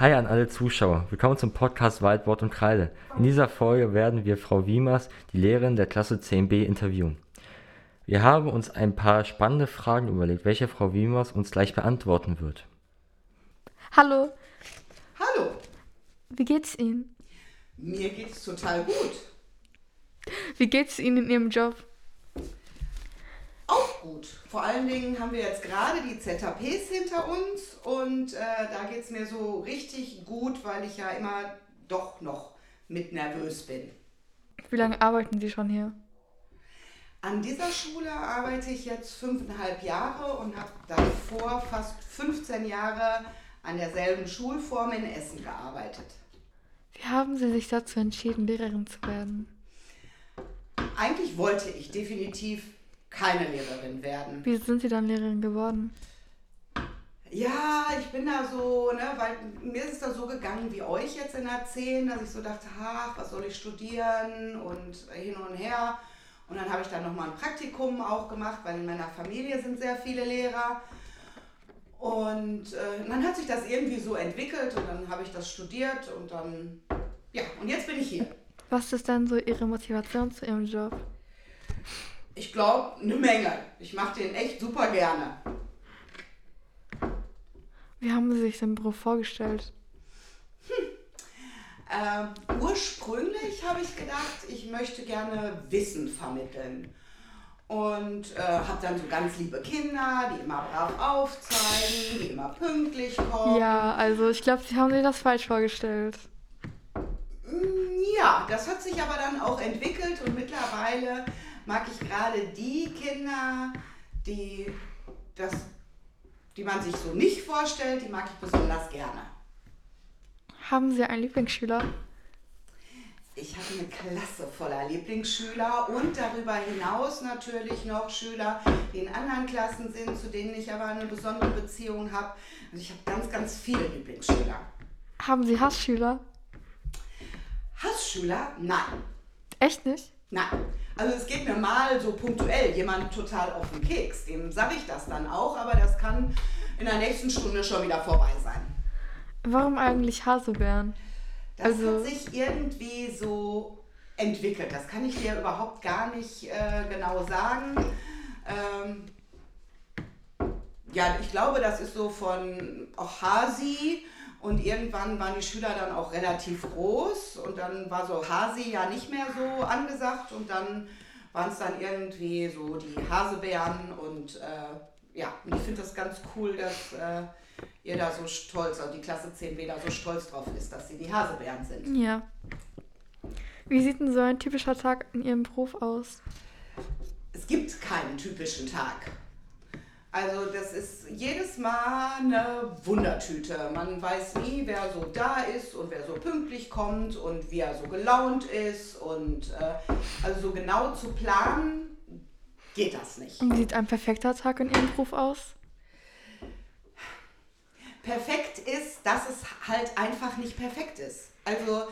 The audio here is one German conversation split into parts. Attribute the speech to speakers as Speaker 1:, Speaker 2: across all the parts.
Speaker 1: Hi an alle Zuschauer. Willkommen zum Podcast Wald, Wort und Kreide. In dieser Folge werden wir Frau Wiemers, die Lehrerin der Klasse 10b, interviewen. Wir haben uns ein paar spannende Fragen überlegt, welche Frau Wiemers uns gleich beantworten wird.
Speaker 2: Hallo,
Speaker 3: Hallo,
Speaker 2: wie geht's Ihnen?
Speaker 3: mir geht's total gut.
Speaker 2: Wie geht's Ihnen in Ihrem Job?
Speaker 3: Auch gut. Vor allen Dingen haben wir jetzt gerade die ZHPs hinter uns und äh, da geht's mir so richtig gut, weil ich ja immer doch noch mit nervös bin.
Speaker 2: Wie lange arbeiten Sie schon hier?
Speaker 3: An dieser Schule arbeite ich jetzt fünfeinhalb Jahre und habe davor fast 15 Jahre an derselben Schulform in Essen gearbeitet.
Speaker 2: Wie haben Sie sich dazu entschieden, Lehrerin zu werden?
Speaker 3: Eigentlich wollte ich definitiv keine Lehrerin werden.
Speaker 2: Wie sind Sie dann Lehrerin geworden?
Speaker 3: Ja, ich bin da so, ne, weil mir ist es da so gegangen wie euch jetzt in der 10, dass ich so dachte, ach, was soll ich studieren und hin und her. Und dann habe ich dann nochmal ein Praktikum auch gemacht, weil in meiner Familie sind sehr viele Lehrer. Und äh, dann hat sich das irgendwie so entwickelt und dann habe ich das studiert und dann, ja, und jetzt bin ich hier.
Speaker 2: Was ist denn so Ihre Motivation zu Ihrem Job?
Speaker 3: Ich glaube, eine Menge. Ich mache den echt super gerne.
Speaker 2: Wie haben Sie sich den Beruf vorgestellt?
Speaker 3: Ähm, ursprünglich habe ich gedacht, ich möchte gerne Wissen vermitteln. Und äh, habe dann so ganz liebe Kinder, die immer brav aufzeigen, die immer pünktlich kommen.
Speaker 2: Ja, also ich glaube, Sie haben sich das falsch vorgestellt.
Speaker 3: Mm, Ja, das hat sich aber dann auch entwickelt und mittlerweile mag ich gerade die Kinder, die, das, die man sich so nicht vorstellt, die mag ich besonders gerne.
Speaker 2: Haben Sie einen Lieblingsschüler?
Speaker 3: Ich habe eine Klasse voller Lieblingsschüler und darüber hinaus natürlich noch Schüler, die in anderen Klassen sind, zu denen ich aber eine besondere Beziehung habe. Also ich habe ganz, ganz viele Lieblingsschüler.
Speaker 2: Haben Sie Hassschüler?
Speaker 3: Hassschüler? Nein.
Speaker 2: Echt nicht?
Speaker 3: Nein. Also es geht mir mal so punktuell jemand total auf den Keks. Dem sage ich das dann auch, aber das kann in der nächsten Stunde schon wieder vorbei sein.
Speaker 2: Warum eigentlich Hasebären?
Speaker 3: Das
Speaker 2: Also-
Speaker 3: hat sich irgendwie so entwickelt. Das kann ich dir überhaupt gar nicht äh, genau sagen. Ähm, ja, ich glaube, das ist so von auch Hasi und irgendwann waren die Schüler dann auch relativ groß und dann war so Hasi ja nicht mehr so angesagt und dann waren es dann irgendwie so die Hasebären und äh, ja, und ich finde das ganz cool, dass äh, ihr da so stolz, also die Klasse 10b da so stolz drauf ist, dass sie die Hasebären sind.
Speaker 2: Ja. Wie sieht denn so ein typischer Tag in Ihrem Beruf aus?
Speaker 3: Es gibt keinen typischen Tag. Also das ist jedes Mal eine Wundertüte. Man weiß nie, wer so da ist und wer so pünktlich kommt und wie er so gelaunt ist. Und äh, also so genau zu planen geht das nicht.
Speaker 2: Und wie sieht ein perfekter Tag in Ihrem Beruf aus?
Speaker 3: perfekt ist, dass es halt einfach nicht perfekt ist. Also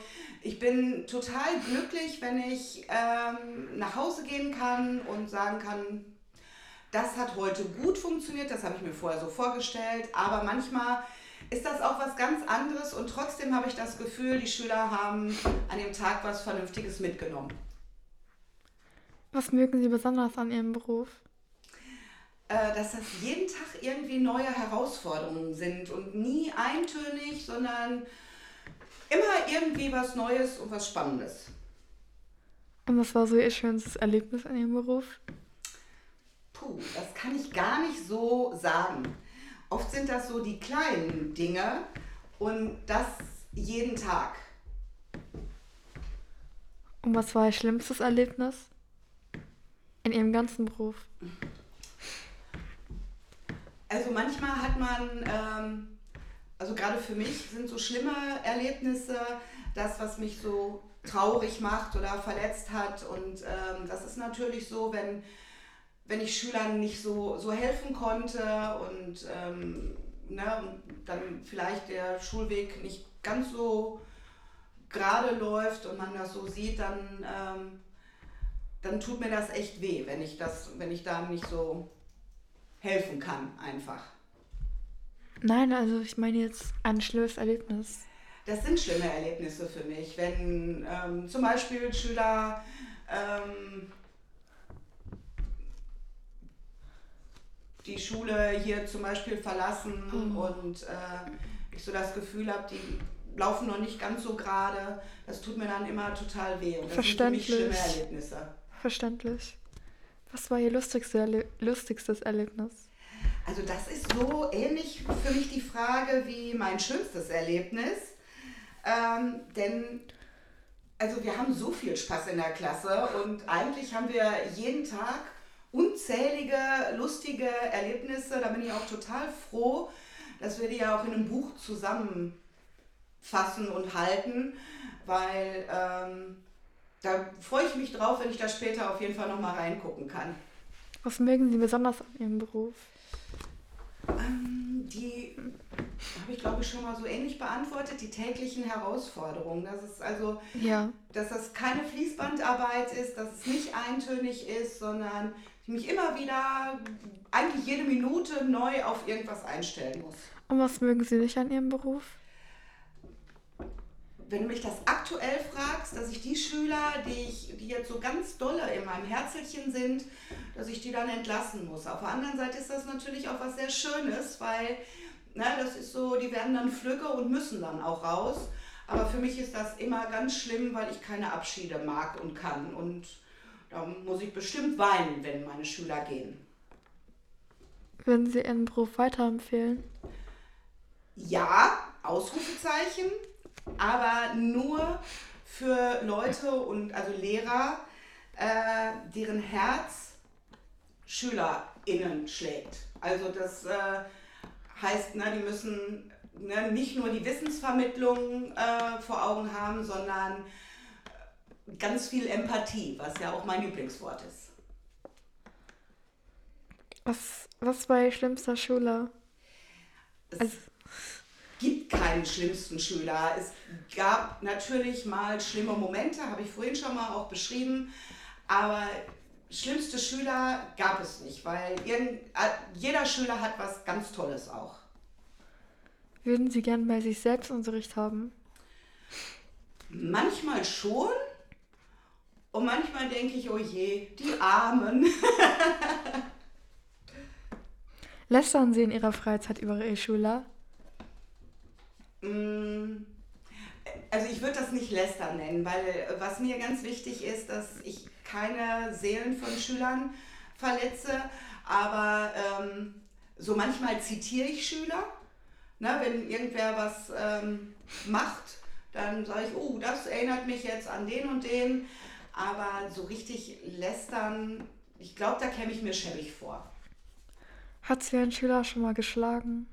Speaker 3: ich bin total glücklich, wenn ich ähm, nach Hause gehen kann und sagen kann, das hat heute gut funktioniert, das habe ich mir vorher so vorgestellt, aber manchmal ist das auch was ganz anderes und trotzdem habe ich das Gefühl, die Schüler haben an dem Tag was Vernünftiges mitgenommen.
Speaker 2: Was mögen Sie besonders an Ihrem Beruf?
Speaker 3: äh, dass das jeden Tag irgendwie neue Herausforderungen sind und nie eintönig, sondern immer irgendwie was Neues und was Spannendes.
Speaker 2: Und was war so Ihr schönstes Erlebnis in Ihrem Beruf?
Speaker 3: Puh, das kann ich gar nicht so sagen. Oft sind das so die kleinen Dinge und das jeden Tag.
Speaker 2: Und was war Ihr schlimmstes Erlebnis in Ihrem ganzen Beruf?
Speaker 3: Also manchmal hat man, ähm, also gerade für mich sind so schlimme Erlebnisse das, was mich so traurig macht oder verletzt hat. Und ähm, das ist natürlich so, wenn, wenn ich Schülern nicht so, so helfen konnte und, ähm, ne, und dann vielleicht der Schulweg nicht ganz so gerade läuft und man das so sieht, dann, ähm, dann tut mir das echt weh, wenn ich das, wenn ich da nicht so helfen kann einfach.
Speaker 2: Nein, also ich meine jetzt ein schlimmes Erlebnis.
Speaker 3: Das sind schlimme Erlebnisse für mich, wenn ähm, zum Beispiel Schüler ähm, die Schule hier zum Beispiel verlassen
Speaker 2: Oh.
Speaker 3: und äh, ich so das Gefühl habe, die laufen noch nicht ganz so gerade. Das tut mir dann immer total weh. Und das sind für mich schlimme
Speaker 2: Verständlich.
Speaker 3: Erlebnisse.
Speaker 2: Verständlich. Was war Ihr lustigste Erle lustigstes Erlebnis?
Speaker 3: Also das ist so ähnlich für mich die Frage wie mein schönstes Erlebnis. Ähm, denn also wir haben so viel Spaß in der Klasse und eigentlich haben wir jeden Tag unzählige lustige Erlebnisse. Da bin ich auch total froh, dass wir die ja auch in einem Buch zusammenfassen und halten, weil ähm, da freue ich mich drauf, wenn ich da später auf jeden Fall nochmal reingucken kann.
Speaker 2: Was mögen Sie besonders an Ihrem Beruf?
Speaker 3: Ähm, Die habe ich, glaube ich, schon mal so ähnlich beantwortet, die täglichen Herausforderungen. Das ist also,
Speaker 2: Ja.
Speaker 3: dass das keine Fließbandarbeit ist, dass es nicht eintönig ist, sondern ich mich immer wieder, eigentlich jede Minute neu auf irgendwas einstellen muss.
Speaker 2: Und was mögen Sie nicht an Ihrem Beruf?
Speaker 3: Wenn du mich das aktuell fragst, dass ich die Schüler, die, ich, die jetzt so ganz dolle in meinem Herzelchen sind, dass ich die dann entlassen muss. Auf der anderen Seite ist das natürlich auch was sehr Schönes, weil ne, das ist so, die werden dann flügge und müssen dann auch raus. Aber für mich ist das immer ganz schlimm, weil ich keine Abschiede mag und kann. Und da muss ich bestimmt weinen, wenn meine Schüler gehen.
Speaker 2: Würden Sie Ihren Beruf weiterempfehlen?
Speaker 3: Ja, Ausrufezeichen, aber nur für Leute und also Lehrer, äh, deren Herz SchülerInnen schlägt. Also das äh, heißt, ne, die müssen ne, nicht nur die Wissensvermittlung äh, vor Augen haben, sondern ganz viel Empathie, was ja auch mein Lieblingswort ist.
Speaker 2: Was, was war Ihr schlimmster Schüler?
Speaker 3: Es
Speaker 2: Also,
Speaker 3: gibt keinen schlimmsten Schüler. Es gab natürlich mal schlimme Momente, habe ich vorhin schon mal auch beschrieben, aber schlimmste Schüler gab es nicht, weil irgend, jeder Schüler hat was ganz Tolles auch.
Speaker 2: würden Sie gern bei sich selbst Unterricht haben?
Speaker 3: Manchmal schon und manchmal denke ich, oh je, die Armen.
Speaker 2: Lästern Sie in Ihrer Freizeit über Ihre Schüler?
Speaker 3: Mm, Also ich würde das nicht lästern nennen, weil äh, was mir ganz wichtig ist, dass ich keine Seelen von Schülern verletze, aber ähm, so manchmal zitiere ich Schüler. Ne, wenn irgendwer was ähm, macht, dann sage ich, oh, das erinnert mich jetzt an den und den. Aber so richtig lästern, ich glaube, da käme ich mir schäbig vor.
Speaker 2: Hat Sie ein Schüler schon mal geschlagen?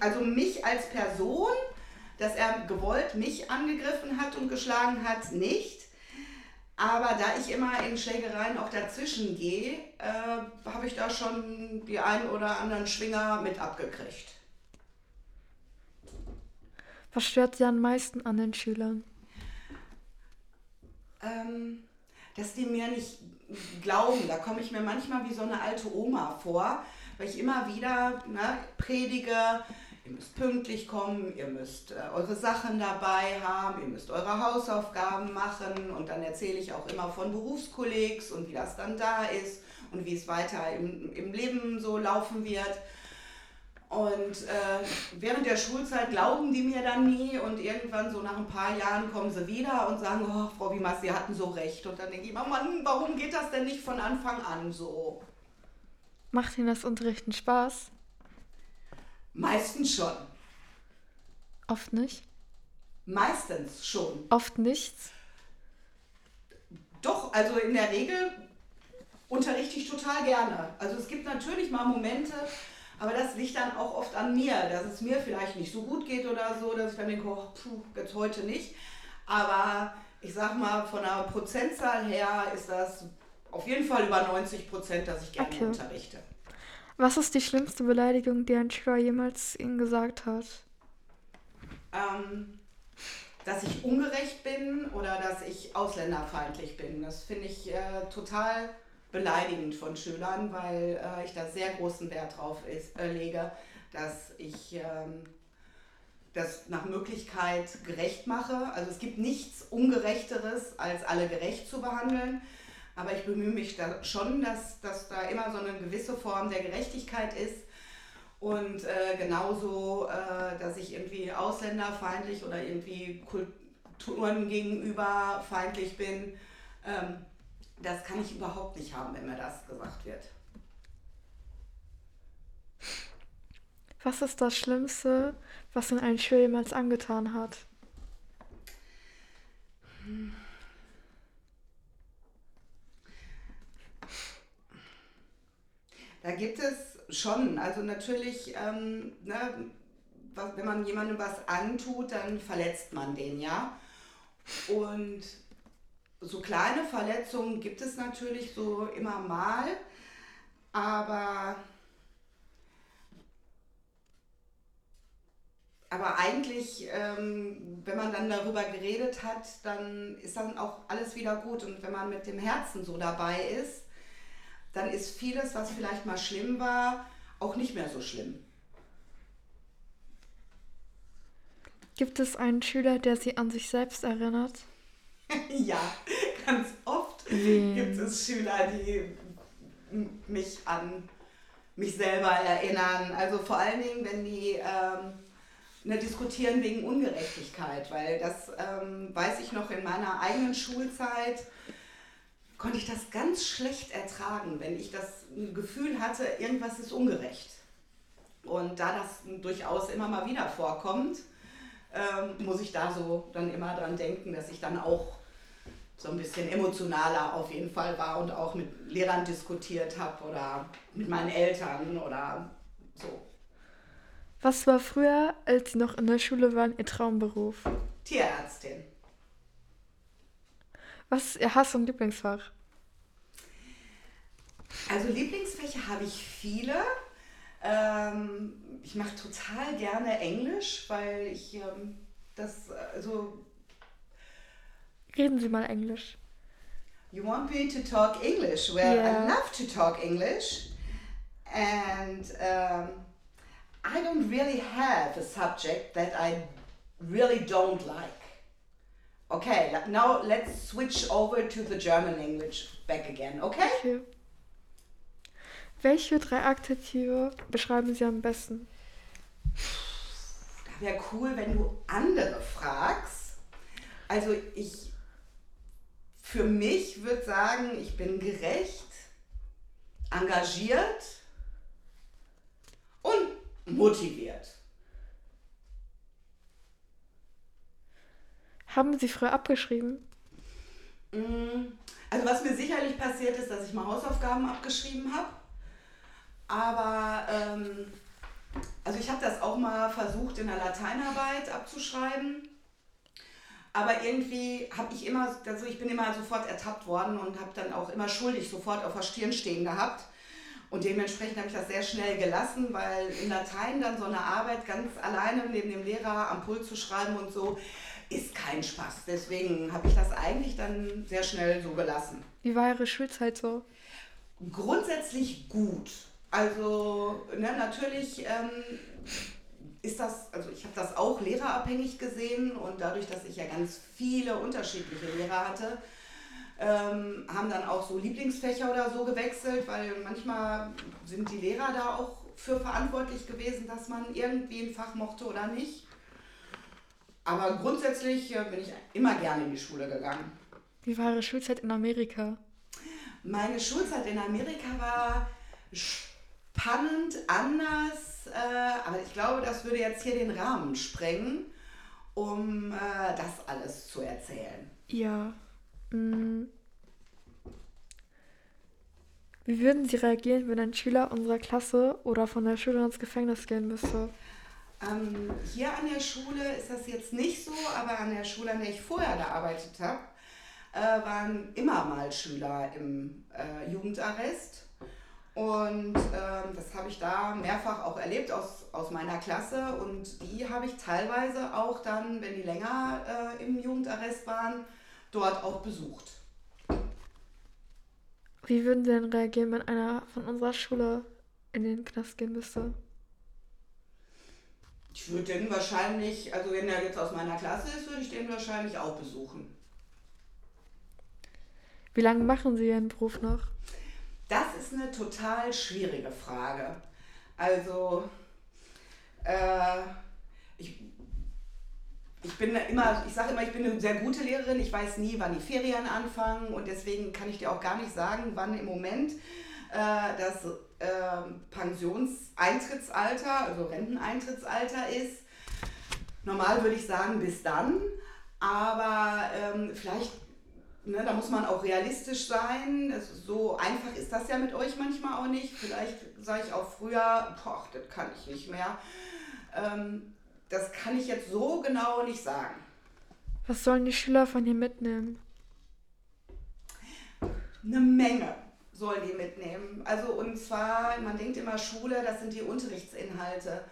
Speaker 3: Also mich als Person, dass er gewollt mich angegriffen hat und geschlagen hat, nicht. Aber da ich immer in Schlägereien auch dazwischen gehe, äh, habe ich da schon die einen oder anderen Schwinger mit abgekriegt.
Speaker 2: Was stört Sie am meisten an den Schülern?
Speaker 3: Ähm, dass die mir nicht glauben. Da komme ich mir manchmal wie so eine alte Oma vor, weil ich immer wieder ne, predige, ihr müsst pünktlich kommen, ihr müsst äh, eure Sachen dabei haben, ihr müsst eure Hausaufgaben machen und dann erzähle ich auch immer von Berufskollegs und wie das dann da ist und wie es weiter im, im Leben so laufen wird. Und äh, während der Schulzeit glauben die mir dann nie und irgendwann so nach ein paar Jahren kommen sie wieder und sagen, oh, Frau Wiemers, Sie hatten so recht. Und dann denke ich immer, Mann, warum geht das denn nicht von Anfang an so?
Speaker 2: Macht Ihnen das Unterrichten Spaß?
Speaker 3: Meistens schon.
Speaker 2: Oft nicht.
Speaker 3: Meistens schon.
Speaker 2: Oft nichts.
Speaker 3: Doch, also in der Regel unterrichte ich total gerne. Also es gibt natürlich mal Momente, aber das liegt dann auch oft an mir, dass es mir vielleicht nicht so gut geht oder so, dass ich dann denke, oh, puh, jetzt heute nicht. Aber ich sag mal, von der Prozentzahl her ist das auf jeden Fall über 90 Prozent, dass ich gerne
Speaker 2: Okay.
Speaker 3: unterrichte.
Speaker 2: Was ist die schlimmste Beleidigung, die ein Schüler jemals Ihnen gesagt hat?
Speaker 3: ähm, dass ich ungerecht bin oder dass ich ausländerfeindlich bin. Das finde ich äh, total beleidigend von Schülern, weil äh, ich da sehr großen Wert drauf ist, äh, lege, dass ich ähm, das nach Möglichkeit gerecht mache. Also es gibt nichts Ungerechteres, als alle gerecht zu behandeln. Aber ich bemühe mich da schon, dass, dass da immer so eine gewisse Form der Gerechtigkeit ist. Und äh, genauso, äh, dass ich irgendwie ausländerfeindlich oder irgendwie Kulturen gegenüber feindlich bin, ähm, das kann ich überhaupt nicht haben, wenn mir das gesagt wird.
Speaker 2: Was ist das Schlimmste, was Ihnen ein Schüler jemals angetan hat?
Speaker 3: Da gibt es schon, also natürlich, ähm, ne, was, wenn man jemandem was antut, dann verletzt man den, ja. Und so kleine Verletzungen gibt es natürlich so immer mal, aber aber eigentlich, ähm, wenn man dann darüber geredet hat, dann ist dann auch alles wieder gut. Und wenn man mit dem Herzen so dabei ist, dann ist vieles, was vielleicht mal schlimm war, auch nicht mehr so schlimm.
Speaker 2: Gibt es einen Schüler, der Sie an sich selbst erinnert?
Speaker 3: ja, ganz oft Wen? gibt es Schüler, die mich an mich selber erinnern. Also vor allen Dingen, wenn die ähm, ne, diskutieren wegen Ungerechtigkeit, weil das ähm, weiß ich noch in meiner eigenen Schulzeit, konnte ich das ganz schlecht ertragen, wenn ich das Gefühl hatte, irgendwas ist ungerecht. Und da das durchaus immer mal wieder vorkommt, ähm, muss ich da so dann immer dran denken, dass ich dann auch so ein bisschen emotionaler auf jeden Fall war und auch mit Lehrern diskutiert habe oder mit meinen Eltern oder so.
Speaker 2: Was war früher, als Sie noch in der Schule waren, Ihr Traumberuf?
Speaker 3: Tierärztin.
Speaker 2: Was ist Ihr Hass- und Lieblingsfach?
Speaker 3: Also Lieblingsfächer habe ich viele. Ähm, ich mache total gerne Englisch, weil ich ähm, das, also...
Speaker 2: Reden Sie mal Englisch.
Speaker 3: You want me to talk English? Well, yeah. I love to talk English. And... Um, I don't really have a subject that I really don't like. Okay, now let's switch over to the German language back again, okay? okay.
Speaker 2: Welche drei Adjektive beschreiben Sie am besten?
Speaker 3: Da wäre cool, wenn du andere fragst. Also ich, für mich würde sagen, ich bin gerecht, engagiert und motiviert.
Speaker 2: Haben Sie früher abgeschrieben?
Speaker 3: Mm, also was mir sicherlich passiert ist, dass ich mal Hausaufgaben abgeschrieben habe. Aber ähm, also ich habe das auch mal versucht in der Lateinarbeit abzuschreiben. Aber irgendwie habe ich immer, also ich bin immer sofort ertappt worden und habe dann auch immer schuldig sofort auf der Stirn stehen gehabt. Und dementsprechend habe ich das sehr schnell gelassen, weil in Latein dann so eine Arbeit ganz alleine neben dem Lehrer am Pult zu schreiben und so, ist kein Spaß. Deswegen habe ich das eigentlich dann sehr schnell so gelassen.
Speaker 2: Wie war Ihre Schulzeit so?
Speaker 3: Grundsätzlich gut. Also ne, natürlich ähm, ist das, also ich habe das auch lehrerabhängig gesehen und dadurch, dass ich ja ganz viele unterschiedliche Lehrer hatte, ähm, haben dann auch so Lieblingsfächer oder so gewechselt, weil manchmal sind die Lehrer da auch für verantwortlich gewesen, dass man irgendwie ein Fach mochte oder nicht. Aber grundsätzlich äh, bin ich immer gerne in die Schule gegangen.
Speaker 2: Wie war Ihre Schulzeit in Amerika?
Speaker 3: Meine Schulzeit in Amerika war spannend, anders, äh, aber ich glaube, das würde jetzt hier den Rahmen sprengen, um äh, das alles zu erzählen.
Speaker 2: Ja. Mm. Wie würden Sie reagieren, wenn ein Schüler unserer Klasse oder von der Schule ins Gefängnis gehen müsste?
Speaker 3: Ähm, hier an der Schule ist das jetzt nicht so, aber an der Schule, an der ich vorher gearbeitet habe, äh, waren immer mal Schüler im äh, Jugendarrest. Und ähm, das habe ich da mehrfach auch erlebt aus, aus meiner Klasse. Und die habe ich teilweise auch dann, wenn die länger äh, im Jugendarrest waren, dort auch besucht.
Speaker 2: Wie würden Sie denn reagieren, wenn einer von unserer Schule in den Knast gehen müsste?
Speaker 3: Ich würde den wahrscheinlich, also wenn er jetzt aus meiner Klasse ist, würde ich den wahrscheinlich auch besuchen.
Speaker 2: Wie lange machen Sie Ihren Beruf noch?
Speaker 3: Das ist eine total schwierige Frage. Also, äh, ich, ich bin immer, ich sage immer, ich bin eine sehr gute Lehrerin. Ich weiß nie, wann die Ferien anfangen und deswegen kann ich dir auch gar nicht sagen, wann im Moment äh, das äh, Pensionseintrittsalter, also Renteneintrittsalter ist. Normal würde ich sagen bis dann, aber ähm, vielleicht Ne, da muss man auch realistisch sein. Das, so einfach ist das ja mit euch manchmal auch nicht. Vielleicht sage ich auch früher, boah, das kann ich nicht mehr. Ähm, das kann ich jetzt so genau nicht sagen.
Speaker 2: Was sollen die Schüler von hier mitnehmen?
Speaker 3: Eine Menge sollen die mitnehmen. Also und zwar, man denkt immer Schule, das sind die Unterrichtsinhalte.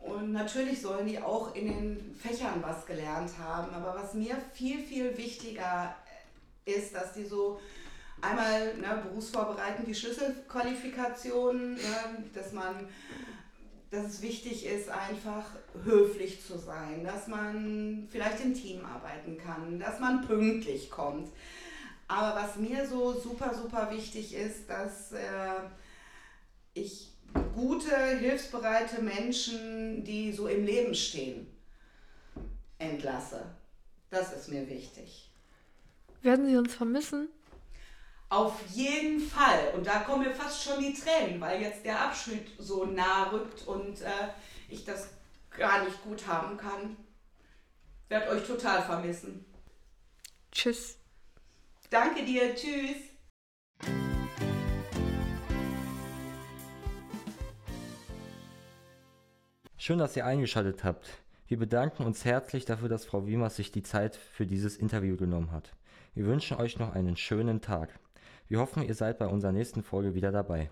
Speaker 3: Und natürlich sollen die auch in den Fächern was gelernt haben. Aber was mir viel, viel wichtiger ist, dass die so einmal ne, berufsvorbereitend die Schlüsselqualifikationen, ne, dass man dass es wichtig ist, einfach höflich zu sein, dass man vielleicht im Team arbeiten kann, dass man pünktlich kommt. Aber was mir so super, super wichtig ist, dass äh, ich gute, hilfsbereite Menschen, die so im Leben stehen, entlasse. Das ist mir wichtig.
Speaker 2: Werden Sie uns vermissen?
Speaker 3: Auf jeden Fall. Und da kommen mir fast schon die Tränen, weil jetzt der Abschied so nah rückt und äh, ich das gar nicht gut haben kann. Werd euch total vermissen.
Speaker 2: Tschüss.
Speaker 3: Danke dir. Tschüss.
Speaker 1: Schön, dass ihr eingeschaltet habt. Wir bedanken uns herzlich dafür, dass Frau Wiemers sich die Zeit für dieses Interview genommen hat. Wir wünschen euch noch einen schönen Tag. Wir hoffen, ihr seid bei unserer nächsten Folge wieder dabei.